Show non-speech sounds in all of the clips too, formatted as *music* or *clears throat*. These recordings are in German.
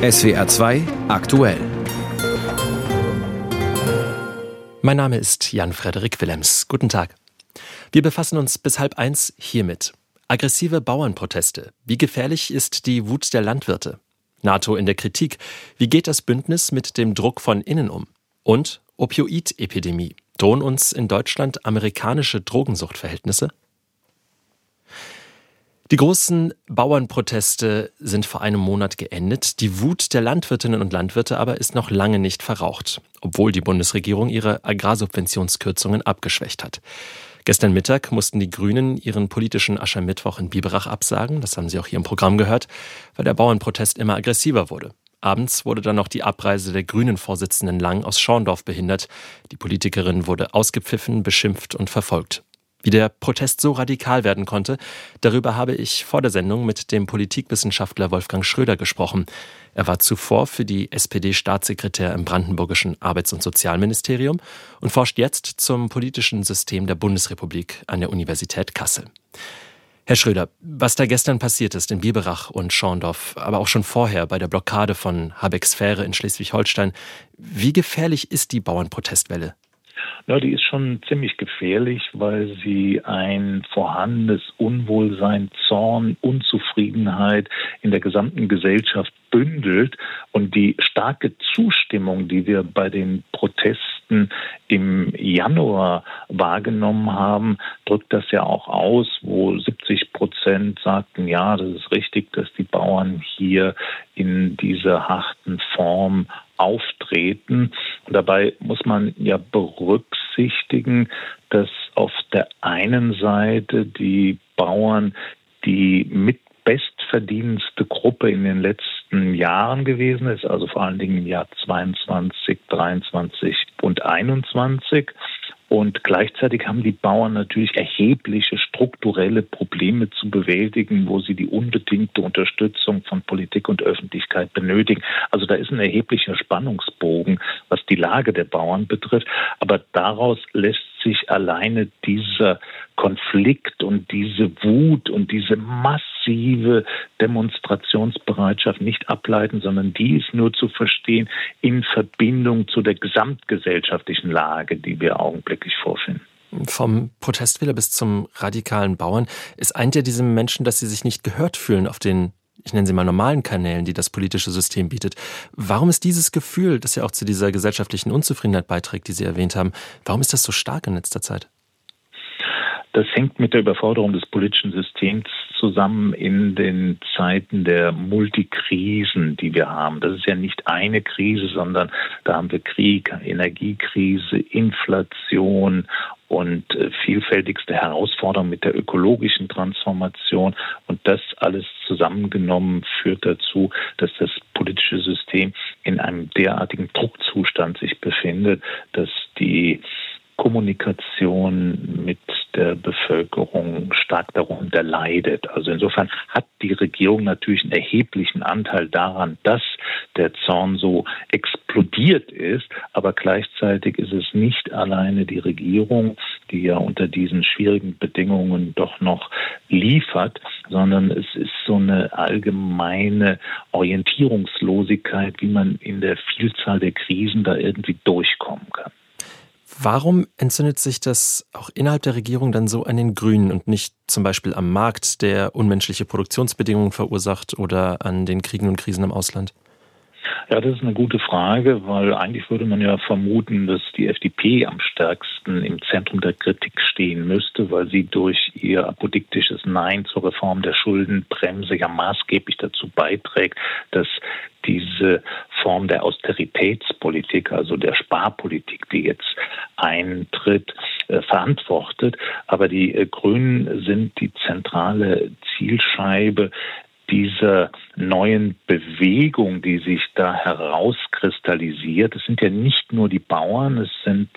SWR 2 aktuell. Mein Name ist Jan-Frederik Willems. Guten Tag. Wir befassen uns bis halb eins hiermit. Aggressive Bauernproteste. Wie gefährlich ist die Wut der Landwirte? NATO in der Kritik. Wie geht das Bündnis mit dem Druck von innen um? Und Opioid-Epidemie. Drohen uns in Deutschland amerikanische Drogensuchtverhältnisse? Die großen Bauernproteste sind vor einem Monat geendet. Die Wut der Landwirtinnen und Landwirte aber ist noch lange nicht verraucht, obwohl die Bundesregierung ihre Agrarsubventionskürzungen abgeschwächt hat. Gestern Mittag mussten die Grünen ihren politischen Aschermittwoch in Biberach absagen, das haben Sie auch hier im Programm gehört, weil der Bauernprotest immer aggressiver wurde. Abends wurde dann noch die Abreise der Grünen-Vorsitzenden Lang aus Schorndorf behindert. Die Politikerin wurde ausgepfiffen, beschimpft und verfolgt. Wie der Protest so radikal werden konnte, darüber habe ich vor der Sendung mit dem Politikwissenschaftler Wolfgang Schröder gesprochen. Er war zuvor für die SPD-Staatssekretär im brandenburgischen Arbeits- und Sozialministerium und forscht jetzt zum politischen System der Bundesrepublik an der Universität Kassel. Herr Schröder, was da gestern passiert ist in Biberach und Schorndorf, aber auch schon vorher bei der Blockade von Habecks Fähre in Schleswig-Holstein, wie gefährlich ist die Bauernprotestwelle? Ja, die ist schon ziemlich gefährlich, weil sie ein vorhandenes Unwohlsein, Zorn, Unzufriedenheit in der gesamten Gesellschaft bündelt und die starke Zustimmung, die wir bei den Protesten im Januar wahrgenommen haben, drückt das ja auch aus, wo 70 Prozent sagten, ja, das ist richtig, dass die Bauern hier in dieser harten Form auftreten. Dabei muss man ja berücksichtigen, dass auf der einen Seite die Bauern die mit bestverdienendste Gruppe in den letzten Jahren gewesen ist, also vor allen Dingen im Jahr 22, 23 und 21. Und gleichzeitig haben die Bauern natürlich erhebliche strukturelle Probleme zu bewältigen, wo sie die unbedingte Unterstützung von Politik und Öffentlichkeit benötigen. Also da ist ein erheblicher Spannungsbogen, was die Lage der Bauern betrifft. Aber daraus lässt sich alleine dieser Konflikt und diese Wut und diese massive Demonstrationsbereitschaft nicht ableiten, sondern die ist nur zu verstehen in Verbindung zu der gesamtgesellschaftlichen Lage, die wir augenblicklich vorfinden. Vom Protestwähler bis zum radikalen Bauern. Es eint ja diese Menschen, dass sie sich nicht gehört fühlen auf den ich nenne sie mal normalen Kanälen, die das politische System bietet. Warum ist dieses Gefühl, das ja auch zu dieser gesellschaftlichen Unzufriedenheit beiträgt, die Sie erwähnt haben, warum ist das so stark in letzter Zeit? Das hängt mit der Überforderung des politischen Systems zusammen in den Zeiten der Multikrisen, die wir haben. Das ist ja nicht eine Krise, sondern da haben wir Krieg, Energiekrise, Inflation und äh, vielfältigste Herausforderungen mit der ökologischen Transformation. Und das alles zusammengenommen führt dazu, dass das politische System in einem derartigen Druckzustand sich befindet, dass die Kommunikation mit der Bevölkerung stark darunter leidet. Also insofern hat die Regierung natürlich einen erheblichen Anteil daran, dass der Zorn so explodiert ist. Aber gleichzeitig ist es nicht alleine die Regierung, die ja unter diesen schwierigen Bedingungen doch noch liefert, sondern es ist so eine allgemeine Orientierungslosigkeit, wie man in der Vielzahl der Krisen da irgendwie durchkommen kann. Warum entzündet sich das auch innerhalb der Regierung dann so an den Grünen und nicht zum Beispiel am Markt, der unmenschliche Produktionsbedingungen verursacht oder an den Kriegen und Krisen im Ausland? Ja, das ist eine gute Frage, weil eigentlich würde man ja vermuten, dass die FDP am stärksten im Zentrum der Kritik stehen müsste, weil sie durch ihr apodiktisches Nein zur Reform der Schuldenbremse ja maßgeblich dazu beiträgt, dass diese Form der Austeritätspolitik, also der Sparpolitik, die jetzt eintritt, äh, verantwortet. Aber die äh, Grünen sind die zentrale Zielscheibe dieser neuen Bewegung, die sich da herauskristallisiert. Es sind ja nicht nur die Bauern, es sind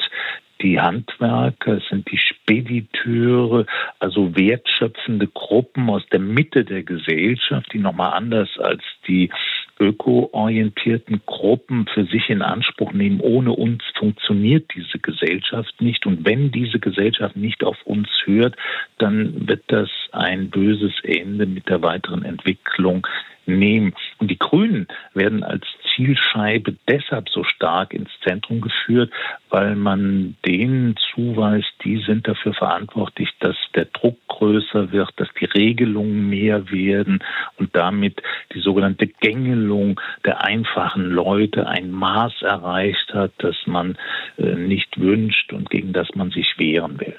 die Handwerker, es sind die Spediteure, also wertschöpfende Gruppen aus der Mitte der Gesellschaft, die nochmal anders als die ökoorientierten Gruppen für sich in Anspruch nehmen. Ohne uns funktioniert diese Gesellschaft nicht. Und wenn diese Gesellschaft nicht auf uns hört, dann wird das ein böses Ende mit der weiteren Entwicklung nehmen. Und die Grünen werden als Zielscheibe deshalb so stark ins Zentrum geführt, weil man denen zuweist, die sind dafür verantwortlich, dass der Druck größer wird, dass die Regelungen mehr werden und damit die sogenannte Gängelung der einfachen Leute ein Maß erreicht hat, das man äh, nicht wünscht und gegen das man sich wehren will.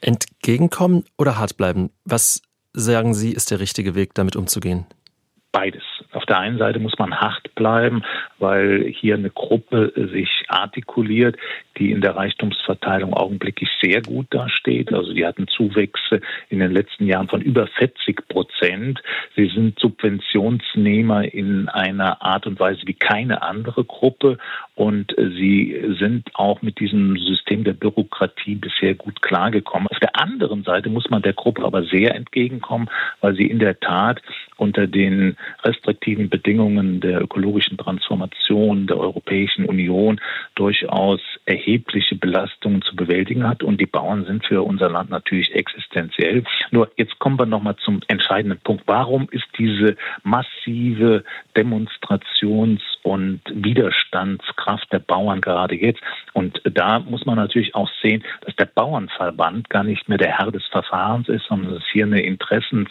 Entgegenkommen oder hart bleiben? Was sagen Sie, ist der richtige Weg, damit umzugehen? Beides. Auf der einen Seite muss man hart bleiben, weil hier eine Gruppe sich artikuliert, die in der Reichtumsverteilung augenblicklich sehr gut dasteht. Also die hatten Zuwächse in den letzten Jahren von über 40 Prozent. Sie sind Subventionsnehmer in einer Art und Weise wie keine andere Gruppe und sie sind auch mit diesem System der Bürokratie bisher gut klargekommen. Auf der anderen Seite muss man der Gruppe aber sehr entgegenkommen, weil sie in der Tat unter den restriktiven Bedingungen der ökologischen Transformation der Europäischen Union durchaus erhebliche Belastungen zu bewältigen hat. Und die Bauern sind für unser Land natürlich existenziell. Nur jetzt kommen wir nochmal zum entscheidenden Punkt. Warum ist diese massive Demonstrations- und Widerstandskraft der Bauern gerade jetzt? Und da muss man natürlich auch sehen, dass der Bauernverband gar nicht mehr der Herr des Verfahrens ist, sondern dass hier eine Interessens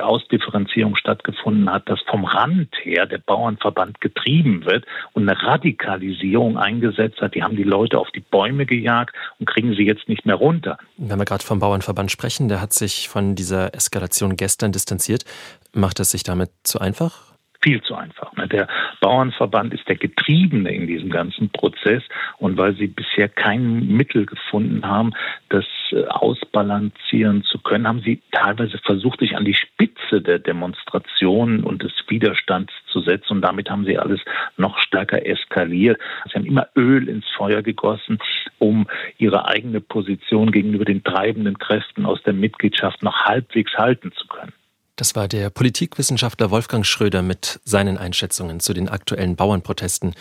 Ausdifferenzierung stattgefunden hat, dass vom Rand her der Bauernverband getrieben wird und eine Radikalisierung eingesetzt hat. Die haben die Leute auf die Bäume gejagt und kriegen sie jetzt nicht mehr runter. Wenn wir gerade vom Bauernverband sprechen, der hat sich von dieser Eskalation gestern distanziert. Macht es sich damit zu einfach? Viel zu einfach. Ne? Der Bauernverband ist der Getriebene in diesem ganzen Prozess und weil sie bisher kein Mittel gefunden haben, das äh, ausbalancieren zu können, haben sie teilweise versucht, sich an die Spitze der Demonstrationen und des Widerstands zu setzen und damit haben sie alles noch stärker eskaliert. Sie haben immer Öl ins Feuer gegossen, um ihre eigene Position gegenüber den treibenden Kräften aus der Mitgliedschaft noch halbwegs halten zu können. Das war der Politikwissenschaftler Wolfgang Schröder mit seinen Einschätzungen zu den aktuellen Bauernprotesten.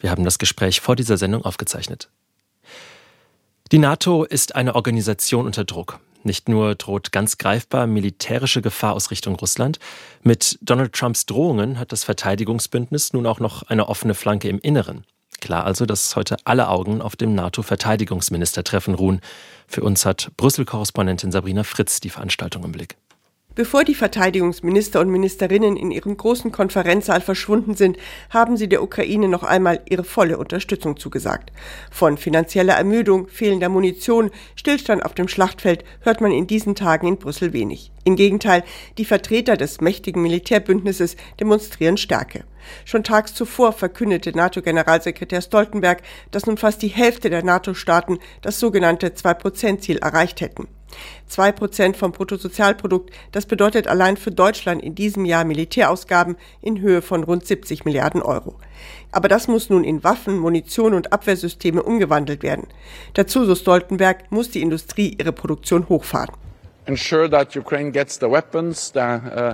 Wir haben das Gespräch vor dieser Sendung aufgezeichnet. Die NATO ist eine Organisation unter Druck. Nicht nur droht ganz greifbar militärische Gefahr aus Richtung Russland, mit Donald Trumps Drohungen hat das Verteidigungsbündnis nun auch noch eine offene Flanke im Inneren. Klar also, dass heute alle Augen auf dem NATO-Verteidigungsministertreffen ruhen. Für uns hat Brüssel-Korrespondentin Sabrina Fritz die Veranstaltung im Blick. Bevor die Verteidigungsminister und Ministerinnen in ihrem großen Konferenzsaal verschwunden sind, haben sie der Ukraine noch einmal ihre volle Unterstützung zugesagt. Von finanzieller Ermüdung, fehlender Munition, Stillstand auf dem Schlachtfeld hört man in diesen Tagen in Brüssel wenig. Im Gegenteil, die Vertreter des mächtigen Militärbündnisses demonstrieren Stärke. Schon tags zuvor verkündete NATO-Generalsekretär Stoltenberg, dass nun fast die Hälfte der NATO-Staaten das sogenannte Zwei-Prozent-Ziel erreicht hätten. Zwei Prozent vom Bruttosozialprodukt, das bedeutet allein für Deutschland in diesem Jahr Militärausgaben in Höhe von rund 70 Milliarden Euro. Aber das muss nun in Waffen, Munition und Abwehrsysteme umgewandelt werden. Dazu, so Stoltenberg, muss die Industrie ihre Produktion hochfahren.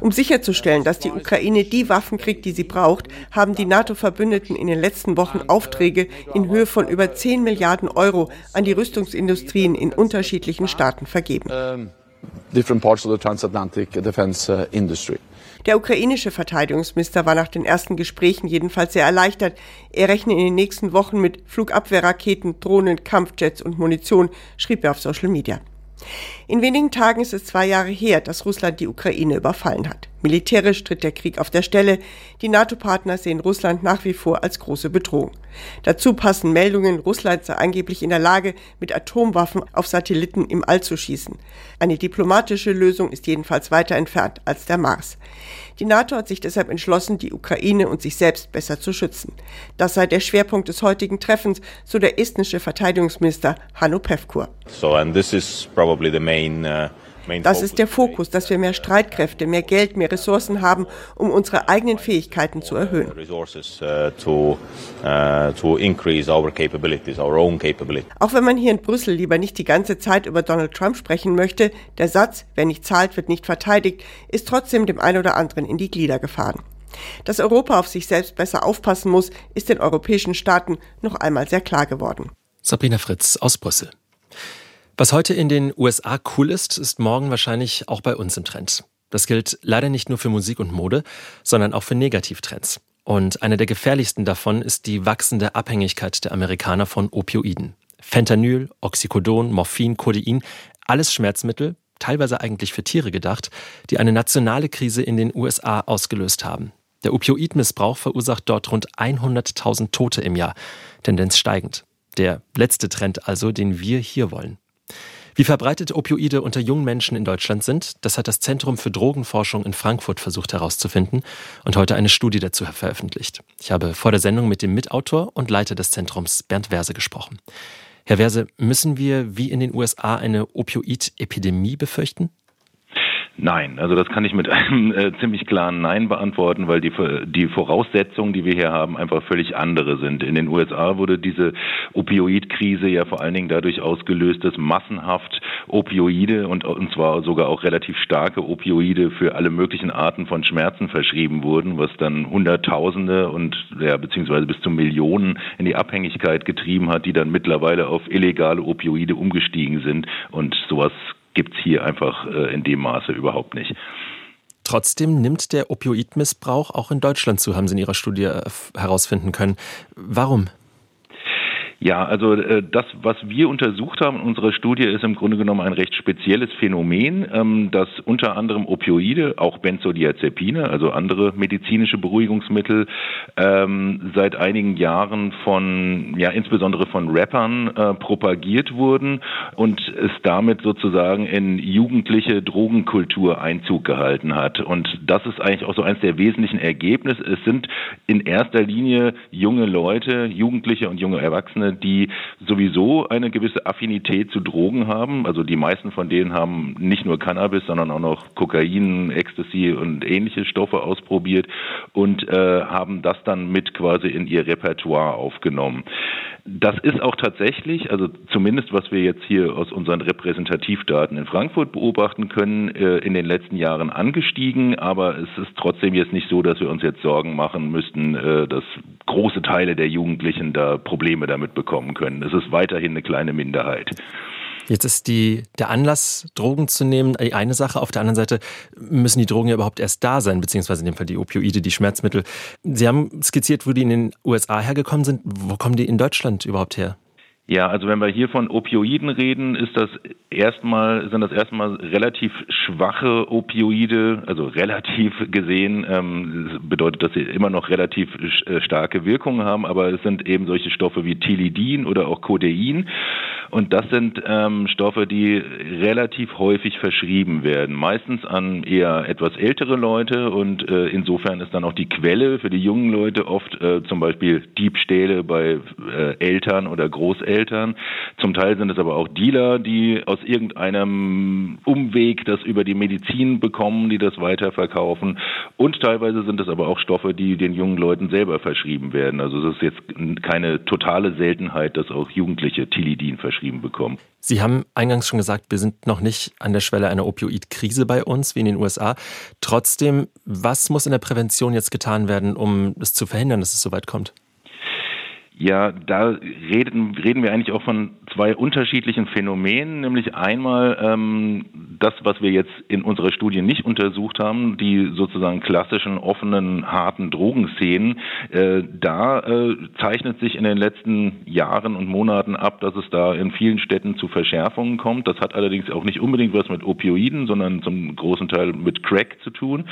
Uh, um sicherzustellen, dass die Ukraine die Waffen kriegt, die sie braucht, haben die NATO-Verbündeten in den letzten Wochen Aufträge in Höhe von über 10 Milliarden Euro an die Rüstungsindustrien in unterschiedlichen Staaten vergeben. Uh, Der ukrainische Verteidigungsminister war nach den ersten Gesprächen jedenfalls sehr erleichtert. Er rechne in den nächsten Wochen mit Flugabwehrraketen, Drohnen, Kampfjets und Munition, schrieb er auf Social Media. In wenigen Tagen ist es zwei Jahre her, dass Russland die Ukraine überfallen hat. Militärisch tritt der Krieg auf der Stelle. Die NATO-Partner sehen Russland nach wie vor als große Bedrohung. Dazu passen Meldungen, Russland sei angeblich in der Lage, mit Atomwaffen auf Satelliten im All zu schießen. Eine diplomatische Lösung ist jedenfalls weiter entfernt als der Mars. Die NATO hat sich deshalb entschlossen, die Ukraine und sich selbst besser zu schützen. Das sei der Schwerpunkt des heutigen Treffens, so der estnische Verteidigungsminister Hanno Pevkur. So, and this is probably the main uh das ist der Fokus, dass wir mehr Streitkräfte, mehr Geld, mehr Ressourcen haben, um unsere eigenen Fähigkeiten zu erhöhen. Uh, uh, Auch wenn man hier in Brüssel lieber nicht die ganze Zeit über Donald Trump sprechen möchte, der Satz, wer nicht zahlt, wird nicht verteidigt, ist trotzdem dem einen oder anderen in die Glieder gefahren. Dass Europa auf sich selbst besser aufpassen muss, ist den europäischen Staaten noch einmal sehr klar geworden. Sabrina Fritz aus Brüssel. Was heute in den USA cool ist, ist morgen wahrscheinlich auch bei uns im Trend. Das gilt leider nicht nur für Musik und Mode, sondern auch für Negativtrends. Und eine der gefährlichsten davon ist die wachsende Abhängigkeit der Amerikaner von Opioiden. Fentanyl, Oxycodon, Morphin, Codein, alles Schmerzmittel, teilweise eigentlich für Tiere gedacht, die eine nationale Krise in den USA ausgelöst haben. Der Opioidmissbrauch verursacht dort rund 100.000 Tote im Jahr, Tendenz steigend. Der letzte Trend also, den wir hier wollen. Wie verbreitet Opioide unter jungen Menschen in Deutschland sind, das hat das Zentrum für Drogenforschung in Frankfurt versucht herauszufinden und heute eine Studie dazu veröffentlicht. Ich habe vor der Sendung mit dem Mitautor und Leiter des Zentrums Bernd Verse gesprochen. Herr Verse, müssen wir wie in den USA eine Opioid-Epidemie befürchten? Nein, also das kann ich mit *laughs* einem äh, ziemlich klaren Nein beantworten, weil die, die Voraussetzungen, die wir hier haben, einfach völlig andere sind. In den USA wurde diese Opioidkrise ja vor allen Dingen dadurch ausgelöst, dass massenhaft Opioide und, und zwar sogar auch relativ starke Opioide für alle möglichen Arten von Schmerzen verschrieben wurden, was dann Hunderttausende und ja, beziehungsweise bis zu Millionen in die Abhängigkeit getrieben hat, die dann mittlerweile auf illegale Opioide umgestiegen sind und sowas gibt es hier einfach äh, in dem Maße überhaupt nicht. Trotzdem nimmt der Opioidmissbrauch auch in Deutschland zu, haben Sie in Ihrer Studie äh, herausfinden können. Warum? Ja, also äh, das, was wir untersucht haben in unserer Studie, ist im Grunde genommen ein recht spezielles Phänomen, ähm, dass unter anderem Opioide, auch Benzodiazepine, also andere medizinische Beruhigungsmittel, ähm, seit einigen Jahren von, ja, insbesondere von Rappern äh, propagiert wurden und es damit sozusagen in jugendliche Drogenkultur Einzug gehalten hat. Und das ist eigentlich auch so eines der wesentlichen Ergebnisse. Es sind in erster Linie junge Leute, Jugendliche und junge Erwachsene, die sowieso eine gewisse Affinität zu Drogen haben. Also die meisten von denen haben nicht nur Cannabis, sondern auch noch Kokain, Ecstasy und ähnliche Stoffe ausprobiert und äh, haben das dann mit quasi in ihr Repertoire aufgenommen. Das ist auch tatsächlich, also zumindest was wir jetzt hier aus unseren Repräsentativdaten in Frankfurt beobachten können, äh, in den letzten Jahren angestiegen, aber es ist trotzdem jetzt nicht so, dass wir uns jetzt Sorgen machen müssten, äh, dass große Teile der Jugendlichen da Probleme damit bekommen können. Es ist weiterhin eine kleine Minderheit. Jetzt ist die, der Anlass, Drogen zu nehmen, eine Sache. Auf der anderen Seite müssen die Drogen ja überhaupt erst da sein, beziehungsweise in dem Fall die Opioide, die Schmerzmittel. Sie haben skizziert, wo die in den USA hergekommen sind. Wo kommen die in Deutschland überhaupt her? Ja, also wenn wir hier von Opioiden reden, ist das erstmal, sind das erstmal relativ schwache Opioide, also relativ gesehen, ähm, bedeutet, dass sie immer noch relativ äh, starke Wirkungen haben, aber es sind eben solche Stoffe wie Tilidin oder auch Codein. Und das sind ähm, Stoffe, die relativ häufig verschrieben werden, meistens an eher etwas ältere Leute und äh, insofern ist dann auch die Quelle für die jungen Leute oft äh, zum Beispiel Diebstähle bei äh, Eltern oder Großeltern. Zum Teil sind es aber auch Dealer, die aus irgendeinem Umweg das über die Medizin bekommen, die das weiterverkaufen. Und teilweise sind es aber auch Stoffe, die den jungen Leuten selber verschrieben werden. Also es ist jetzt keine totale Seltenheit, dass auch Jugendliche Tilidin verschrieben bekommen. Sie haben eingangs schon gesagt, wir sind noch nicht an der Schwelle einer Opioidkrise bei uns wie in den USA. Trotzdem, was muss in der Prävention jetzt getan werden, um es zu verhindern, dass es so weit kommt? Ja, da reden, reden wir eigentlich auch von zwei unterschiedlichen Phänomenen, nämlich einmal ähm, das, was wir jetzt in unserer Studie nicht untersucht haben, die sozusagen klassischen offenen, harten Drogenszenen. Äh, da äh, zeichnet sich in den letzten Jahren und Monaten ab, dass es da in vielen Städten zu Verschärfungen kommt. Das hat allerdings auch nicht unbedingt was mit Opioiden, sondern zum großen Teil mit Crack zu tun.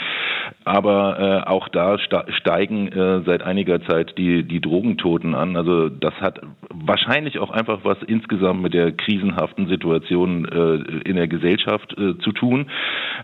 Aber äh, auch da steigen äh, seit einiger Zeit die, die Drogentoten an. Also das hat wahrscheinlich auch einfach was insgesamt mit der krisenhaften Situation äh, in der Gesellschaft äh, zu tun.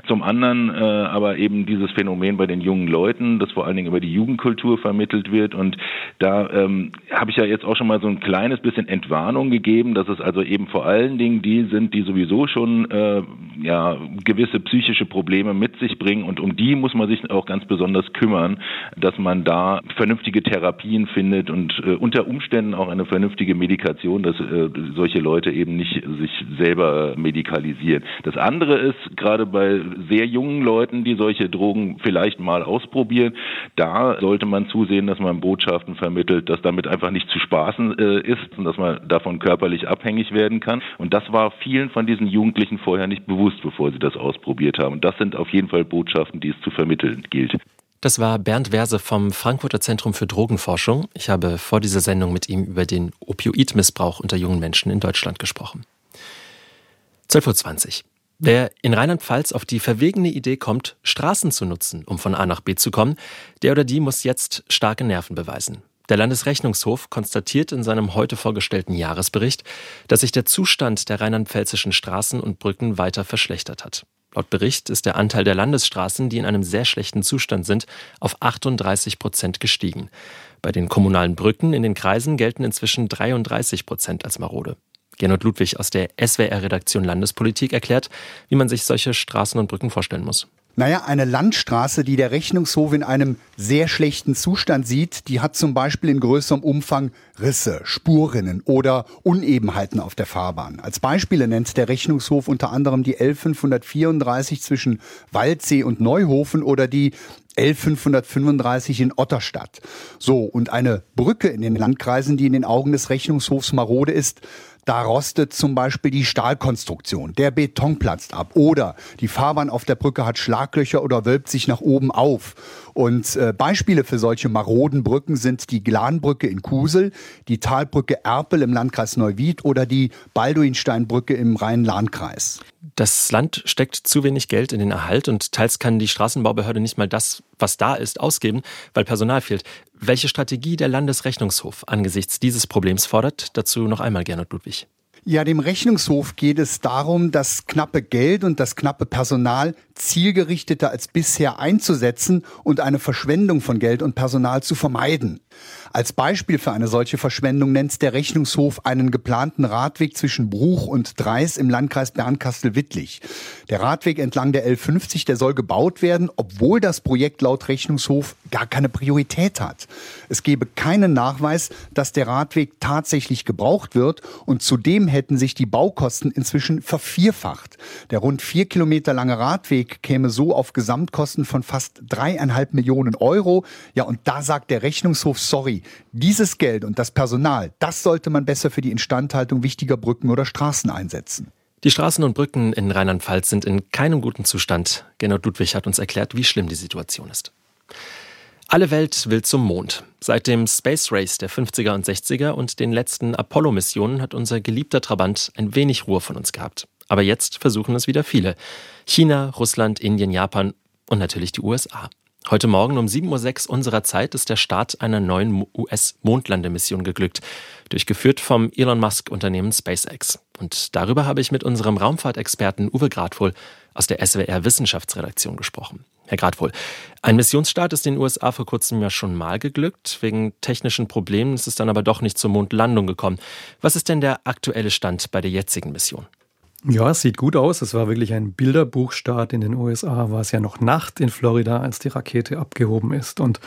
Zum anderen äh, aber eben dieses Phänomen bei den jungen Leuten, das vor allen Dingen über die Jugendkultur vermittelt wird. Und da ähm, habe ich ja jetzt auch schon mal so ein kleines bisschen Entwarnung gegeben, dass es also eben vor allen Dingen die sind, die sowieso schon äh, ja gewisse psychische Probleme mit sich bringen. Und um die muss man sich auch ganz besonders kümmern, dass man da vernünftige Therapien findet und äh, unter unter Umständen auch eine vernünftige Medikation, dass äh, solche Leute eben nicht sich selber medikalisieren. Das andere ist, gerade bei sehr jungen Leuten, die solche Drogen vielleicht mal ausprobieren, da sollte man zusehen, dass man Botschaften vermittelt, dass damit einfach nicht zu spaßen äh, ist und dass man davon körperlich abhängig werden kann. Und das war vielen von diesen Jugendlichen vorher nicht bewusst, bevor sie das ausprobiert haben. Und das sind auf jeden Fall Botschaften, die es zu vermitteln gilt. Das war Bernd Werse vom Frankfurter Zentrum für Drogenforschung. Ich habe vor dieser Sendung mit ihm über den Opioidmissbrauch unter jungen Menschen in Deutschland gesprochen. 12.20 Uhr. Wer in Rheinland-Pfalz auf die verwegene Idee kommt, Straßen zu nutzen, um von A nach B zu kommen, der oder die muss jetzt starke Nerven beweisen. Der Landesrechnungshof konstatiert in seinem heute vorgestellten Jahresbericht, dass sich der Zustand der rheinland-pfälzischen Straßen und Brücken weiter verschlechtert hat. Laut Bericht ist der Anteil der Landesstraßen, die in einem sehr schlechten Zustand sind, auf 38 Prozent gestiegen. Bei den kommunalen Brücken in den Kreisen gelten inzwischen 33 Prozent als marode. Gernot Ludwig aus der SWR-Redaktion Landespolitik erklärt, wie man sich solche Straßen und Brücken vorstellen muss. Naja, eine Landstraße, die der Rechnungshof in einem sehr schlechten Zustand sieht, die hat zum Beispiel in größerem Umfang Risse, Spurrinnen oder Unebenheiten auf der Fahrbahn. Als Beispiele nennt der Rechnungshof unter anderem die L534 zwischen Waldsee und Neuhofen oder die L535 in Otterstadt. So, und eine Brücke in den Landkreisen, die in den Augen des Rechnungshofs marode ist, da rostet zum Beispiel die Stahlkonstruktion, der Beton platzt ab oder die Fahrbahn auf der Brücke hat Schlaglöcher oder wölbt sich nach oben auf. Und äh, Beispiele für solche maroden Brücken sind die Glanbrücke in Kusel, die Talbrücke Erpel im Landkreis Neuwied oder die Balduinsteinbrücke im Rhein-Lahn-Kreis. Das Land steckt zu wenig Geld in den Erhalt und teils kann die Straßenbaubehörde nicht mal das, was da ist, ausgeben, weil Personal fehlt. Welche Strategie der Landesrechnungshof angesichts dieses Problems fordert, dazu noch einmal Gernot Ludwig. Ja, dem Rechnungshof geht es darum, das knappe Geld und das knappe Personal zielgerichteter als bisher einzusetzen und eine Verschwendung von Geld und Personal zu vermeiden. Als Beispiel für eine solche Verschwendung nennt der Rechnungshof einen geplanten Radweg zwischen Bruch und Dreis im Landkreis Bernkastel-Wittlich. Der Radweg entlang der L50, der soll gebaut werden, obwohl das Projekt laut Rechnungshof gar keine Priorität hat. Es gebe keinen Nachweis, dass der Radweg tatsächlich gebraucht wird und zudem hätten sich die Baukosten inzwischen vervierfacht. Der rund vier Kilometer lange Radweg käme so auf Gesamtkosten von fast dreieinhalb Millionen Euro. Ja, und da sagt der Rechnungshof, sorry, dieses Geld und das Personal, das sollte man besser für die Instandhaltung wichtiger Brücken oder Straßen einsetzen. Die Straßen und Brücken in Rheinland-Pfalz sind in keinem guten Zustand. Gernot Ludwig hat uns erklärt, wie schlimm die Situation ist. Alle Welt will zum Mond. Seit dem Space Race der 50er und 60er und den letzten Apollo-Missionen hat unser geliebter Trabant ein wenig Ruhe von uns gehabt. Aber jetzt versuchen es wieder viele. China, Russland, Indien, Japan und natürlich die USA. Heute Morgen um 7.06 Uhr unserer Zeit ist der Start einer neuen US-Mondlandemission geglückt, durchgeführt vom Elon Musk-Unternehmen SpaceX. Und darüber habe ich mit unserem Raumfahrtexperten Uwe Gradwohl aus der SWR Wissenschaftsredaktion gesprochen. Herr Gradwohl, ein Missionsstart ist in den USA vor kurzem ja schon mal geglückt. Wegen technischen Problemen ist es dann aber doch nicht zur Mondlandung gekommen. Was ist denn der aktuelle Stand bei der jetzigen Mission? Ja, es sieht gut aus. Es war wirklich ein Bilderbuchstart. In den USA war es ja noch Nacht in Florida, als die Rakete abgehoben ist. Und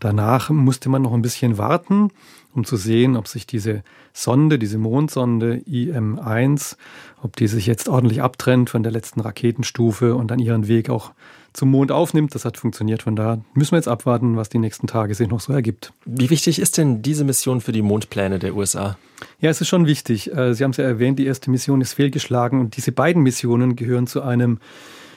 danach musste man noch ein bisschen warten, um zu sehen, ob sich diese Sonde, diese Mondsonde IM-1, ob die sich jetzt ordentlich abtrennt von der letzten Raketenstufe und dann ihren Weg auch zum Mond aufnimmt. Das hat funktioniert. Von da müssen wir jetzt abwarten, was die nächsten Tage sich noch so ergibt. Wie wichtig ist denn diese Mission für die Mondpläne der USA? Ja, es ist schon wichtig. Äh, Sie haben es ja erwähnt, die erste Mission ist fehlgeschlagen und diese beiden Missionen gehören zu einem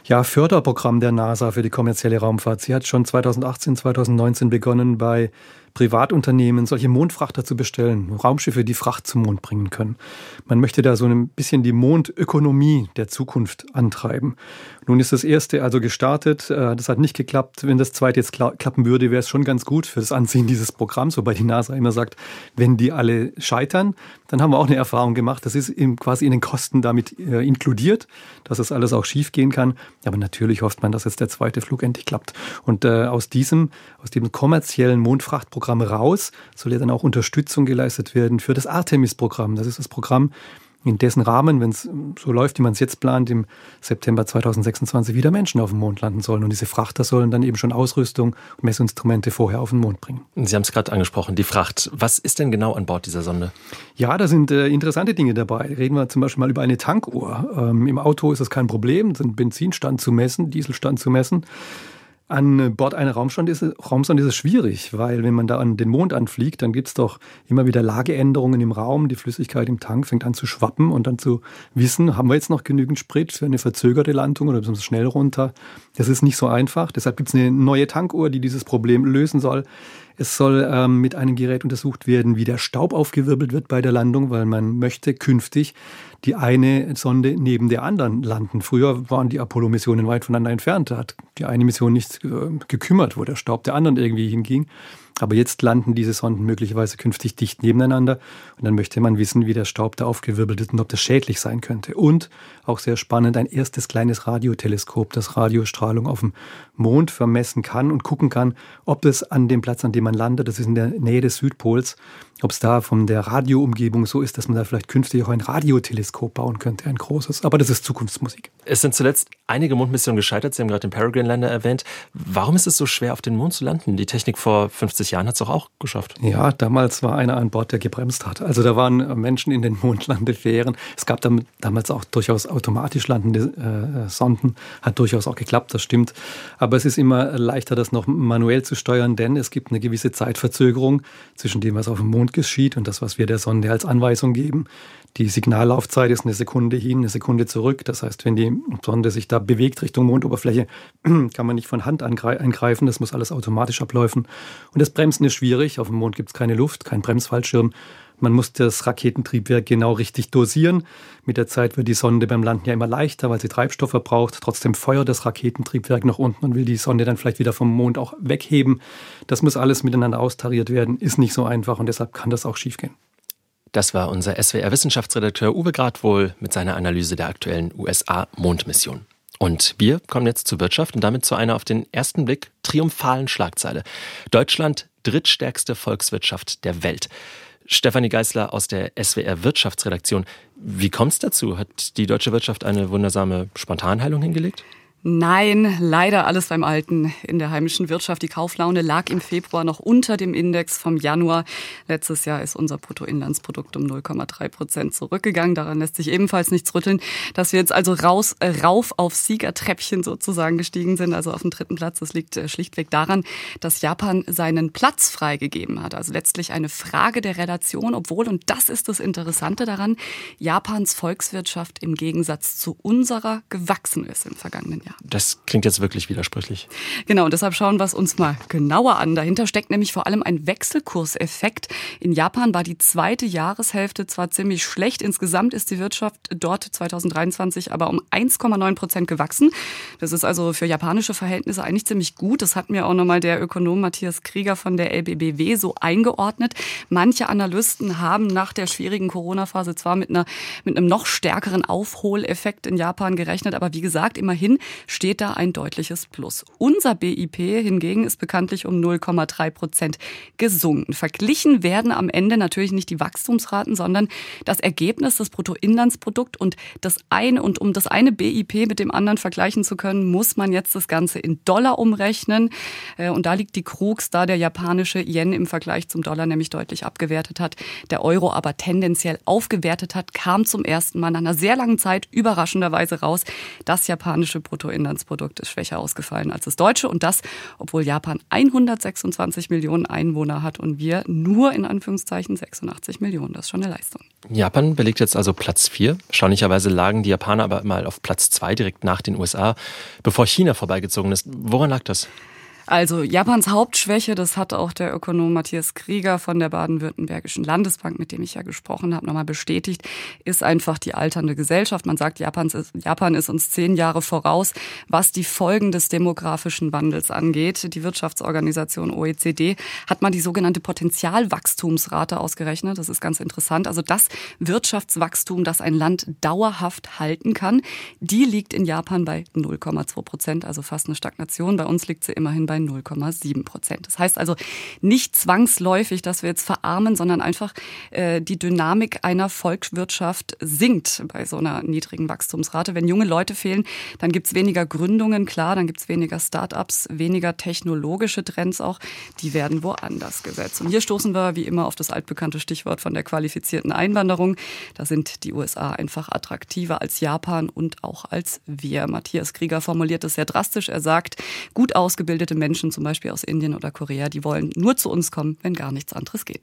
ja, Förderprogramm der NASA für die kommerzielle Raumfahrt. Sie hat schon 2018, 2019 begonnen, bei Privatunternehmen solche Mondfrachter zu bestellen, Raumschiffe, die Fracht zum Mond bringen können. Man möchte da so ein bisschen die Mondökonomie der Zukunft antreiben. Nun ist das erste also gestartet. Äh, das hat nicht geklappt. Wenn das zweite jetzt klappen würde, wäre es schon ganz gut für das Ansehen dieses Programms, wobei die NASA immer sagt, wenn die alle scheitern, dann haben wir auch eine Erfahrung gemacht. Das ist quasi in den Kosten damit äh, inkludiert, dass das alles auch schief gehen kann. Aber natürlich hofft man, dass jetzt der zweite Flug endlich klappt. Und äh, aus diesem, aus dem kommerziellen Mondfrachtprogramm raus soll ja dann auch Unterstützung geleistet werden für das Artemis-Programm. Das ist das Programm, in dessen Rahmen, wenn es so läuft, wie man es jetzt plant, im September 2026 wieder Menschen auf dem Mond landen sollen. Und diese Frachter sollen dann eben schon Ausrüstung und Messinstrumente vorher auf den Mond bringen. Sie haben es gerade angesprochen, die Fracht. Was ist denn genau an Bord dieser Sonde? Ja, da sind äh, interessante Dinge dabei. Reden wir zum Beispiel mal über eine Tankuhr. Ähm, Im Auto ist das kein Problem, den Benzinstand zu messen, Dieselstand zu messen. An Bord einer Raumsonde ist, Raumsonde ist es schwierig, weil wenn man da an den Mond anfliegt, dann gibt es doch immer wieder Lageänderungen im Raum. Die Flüssigkeit im Tank fängt an zu schwappen und dann zu wissen, haben wir jetzt noch genügend Sprit für eine verzögerte Landung oder müssen wir schnell runter. Das ist nicht so einfach. Deshalb gibt es eine neue Tankuhr, die dieses Problem lösen soll. Es soll ähm, mit einem Gerät untersucht werden, wie der Staub aufgewirbelt wird bei der Landung, weil man möchte künftig die eine Sonde neben der anderen landen. Früher waren die Apollo-Missionen weit voneinander entfernt. Da hat die eine Mission nicht äh, gekümmert, wo der Staub der anderen irgendwie hinging. Aber jetzt landen diese Sonden möglicherweise künftig dicht nebeneinander und dann möchte man wissen, wie der Staub da aufgewirbelt ist und ob das schädlich sein könnte. Und auch sehr spannend, ein erstes kleines Radioteleskop, das Radiostrahlung auf dem Mond vermessen kann und gucken kann, ob es an dem Platz, an dem man landet, das ist in der Nähe des Südpols, ob es da von der Radioumgebung so ist, dass man da vielleicht künftig auch ein Radioteleskop bauen könnte, ein großes. Aber das ist Zukunftsmusik. Es sind zuletzt einige Mondmissionen gescheitert. Sie haben gerade den Peregrine-Lander erwähnt. Warum ist es so schwer, auf den Mond zu landen? Die Technik vor 50 Jahren hat es doch auch geschafft. Ja, damals war einer an Bord, der gebremst hat. Also da waren Menschen in den *laughs* Mondlandefähren. Es gab damals auch durchaus automatisch landende äh, Sonden. Hat durchaus auch geklappt, das stimmt. Aber es ist immer leichter, das noch manuell zu steuern, denn es gibt eine gewisse Zeitverzögerung zwischen dem, was auf dem Mond geschieht und das, was wir der Sonde als Anweisung geben. Die Signallaufzeit ist eine Sekunde hin, eine Sekunde zurück. Das heißt, wenn die Sonde sich da bewegt Richtung Mondoberfläche, *clears throat* kann man nicht von Hand eingreifen. Das muss alles automatisch ablaufen. Und das Bremsen ist schwierig. Auf dem Mond gibt es keine Luft, kein Bremsfallschirm. Man muss das Raketentriebwerk genau richtig dosieren. Mit der Zeit wird die Sonde beim Landen ja immer leichter, weil sie Treibstoff verbraucht. Trotzdem feuert das Raketentriebwerk nach unten und will die Sonde dann vielleicht wieder vom Mond auch wegheben. Das muss alles miteinander austariert werden, ist nicht so einfach und deshalb kann das auch schiefgehen. Das war unser SWR-Wissenschaftsredakteur Uwe Gradwohl mit seiner Analyse der aktuellen USA-Mondmission. Und wir kommen jetzt zur Wirtschaft und damit zu einer auf den ersten Blick triumphalen Schlagzeile. Deutschland drittstärkste Volkswirtschaft der Welt. Stefanie Geißler aus der SWR Wirtschaftsredaktion. Wie kommt es dazu? Hat die deutsche Wirtschaft eine wundersame Spontanheilung hingelegt? Nein, leider alles beim Alten. In der heimischen Wirtschaft, die Kauflaune lag im Februar noch unter dem Index vom Januar. Letztes Jahr ist unser Bruttoinlandsprodukt um 0,3 Prozent zurückgegangen. Daran lässt sich ebenfalls nichts rütteln. Dass wir jetzt also raus, äh, rauf auf Siegertreppchen sozusagen gestiegen sind, also auf dem dritten Platz, das liegt äh, schlichtweg daran, dass Japan seinen Platz freigegeben hat. Also letztlich eine Frage der Relation, obwohl, und das ist das Interessante daran, Japans Volkswirtschaft im Gegensatz zu unserer gewachsen ist im vergangenen Jahr. Ja. Das klingt jetzt wirklich widersprüchlich. Genau, und deshalb schauen wir es uns mal genauer an. Dahinter steckt nämlich vor allem ein Wechselkurseffekt. In Japan war die zweite Jahreshälfte zwar ziemlich schlecht, insgesamt ist die Wirtschaft dort 2023 aber um 1,9 Prozent gewachsen. Das ist also für japanische Verhältnisse eigentlich ziemlich gut. Das hat mir auch nochmal der Ökonom Matthias Krieger von der LBBW so eingeordnet. Manche Analysten haben nach der schwierigen Corona-Phase zwar mit, einer, mit einem noch stärkeren Aufholeffekt in Japan gerechnet, aber wie gesagt, immerhin steht da ein deutliches Plus. Unser BIP hingegen ist bekanntlich um 0,3 Prozent gesunken. Verglichen werden am Ende natürlich nicht die Wachstumsraten, sondern das Ergebnis des Bruttoinlandsprodukts und das eine und um das eine BIP mit dem anderen vergleichen zu können, muss man jetzt das Ganze in Dollar umrechnen. Äh, und da liegt die Krux, da der japanische Yen im Vergleich zum Dollar nämlich deutlich abgewertet hat, der Euro aber tendenziell aufgewertet hat, kam zum ersten Mal nach einer sehr langen Zeit überraschenderweise raus, das japanische Bruttoinlandsprodukt Bruttoinlandsprodukt ist schwächer ausgefallen als das deutsche. Und das, obwohl Japan 126 Millionen Einwohner hat und wir nur in Anführungszeichen 86 Millionen. Das ist schon eine Leistung. Japan belegt jetzt also Platz 4. Erstaunlicherweise lagen die Japaner aber mal auf Platz 2 direkt nach den USA, bevor China vorbeigezogen ist. Woran lag das? Also Japans Hauptschwäche, das hat auch der Ökonom Matthias Krieger von der Baden-Württembergischen Landesbank, mit dem ich ja gesprochen habe, nochmal bestätigt, ist einfach die alternde Gesellschaft. Man sagt, Japans ist, Japan ist uns zehn Jahre voraus, was die Folgen des demografischen Wandels angeht. Die Wirtschaftsorganisation OECD hat mal die sogenannte Potenzialwachstumsrate ausgerechnet. Das ist ganz interessant. Also das Wirtschaftswachstum, das ein Land dauerhaft halten kann, die liegt in Japan bei 0,2 Prozent, also fast eine Stagnation. Bei uns liegt sie immerhin bei 0,7 Prozent. Das heißt also nicht zwangsläufig, dass wir jetzt verarmen, sondern einfach äh, die Dynamik einer Volkswirtschaft sinkt bei so einer niedrigen Wachstumsrate. Wenn junge Leute fehlen, dann gibt es weniger Gründungen, klar, dann gibt es weniger Start-ups, weniger technologische Trends auch, die werden woanders gesetzt. Und hier stoßen wir wie immer auf das altbekannte Stichwort von der qualifizierten Einwanderung. Da sind die USA einfach attraktiver als Japan und auch als wir. Matthias Krieger formuliert es sehr drastisch. Er sagt, gut ausgebildete Menschen, zum Beispiel aus Indien oder Korea, die wollen nur zu uns kommen, wenn gar nichts anderes geht.